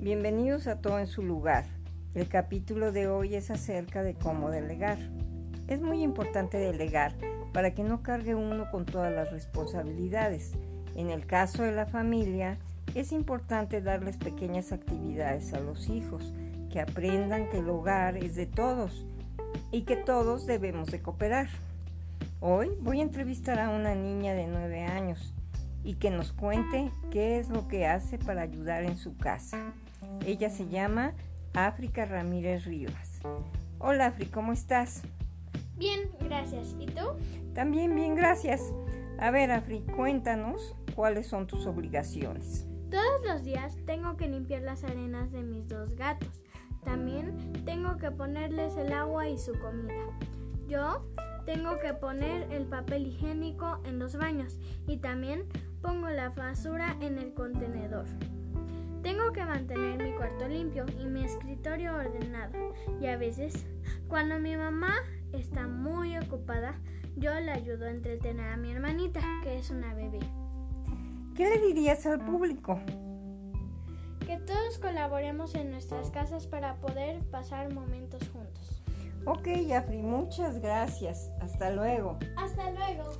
Bienvenidos a Todo en su lugar. El capítulo de hoy es acerca de cómo delegar. Es muy importante delegar para que no cargue uno con todas las responsabilidades. En el caso de la familia, es importante darles pequeñas actividades a los hijos, que aprendan que el hogar es de todos y que todos debemos de cooperar. Hoy voy a entrevistar a una niña de 9 años y que nos cuente qué es lo que hace para ayudar en su casa. Ella se llama África Ramírez Rivas. Hola Afri, ¿cómo estás? Bien, gracias. ¿Y tú? También bien, gracias. A ver Afri, cuéntanos cuáles son tus obligaciones. Todos los días tengo que limpiar las arenas de mis dos gatos. También tengo que ponerles el agua y su comida. Yo tengo que poner el papel higiénico en los baños y también pongo la basura en el contenedor. Tengo que mantener mi cuarto limpio y mi escritorio ordenado. Y a veces, cuando mi mamá está muy ocupada, yo le ayudo a entretener a mi hermanita, que es una bebé. ¿Qué le dirías al público? Que todos colaboremos en nuestras casas para poder pasar momentos juntos. Ok, Jafri, muchas gracias. Hasta luego. Hasta luego.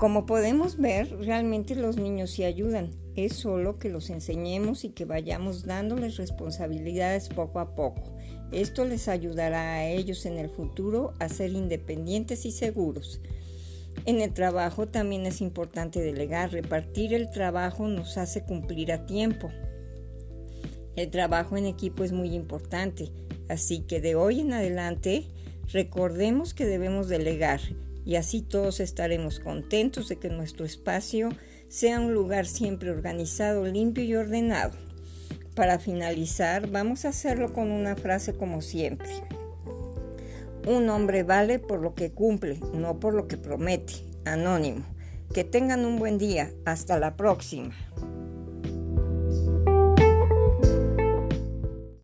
Como podemos ver, realmente los niños sí ayudan. Es solo que los enseñemos y que vayamos dándoles responsabilidades poco a poco. Esto les ayudará a ellos en el futuro a ser independientes y seguros. En el trabajo también es importante delegar. Repartir el trabajo nos hace cumplir a tiempo. El trabajo en equipo es muy importante, así que de hoy en adelante recordemos que debemos delegar y así todos estaremos contentos de que nuestro espacio sea un lugar siempre organizado, limpio y ordenado. Para finalizar, vamos a hacerlo con una frase como siempre. Un hombre vale por lo que cumple, no por lo que promete. Anónimo. Que tengan un buen día. Hasta la próxima.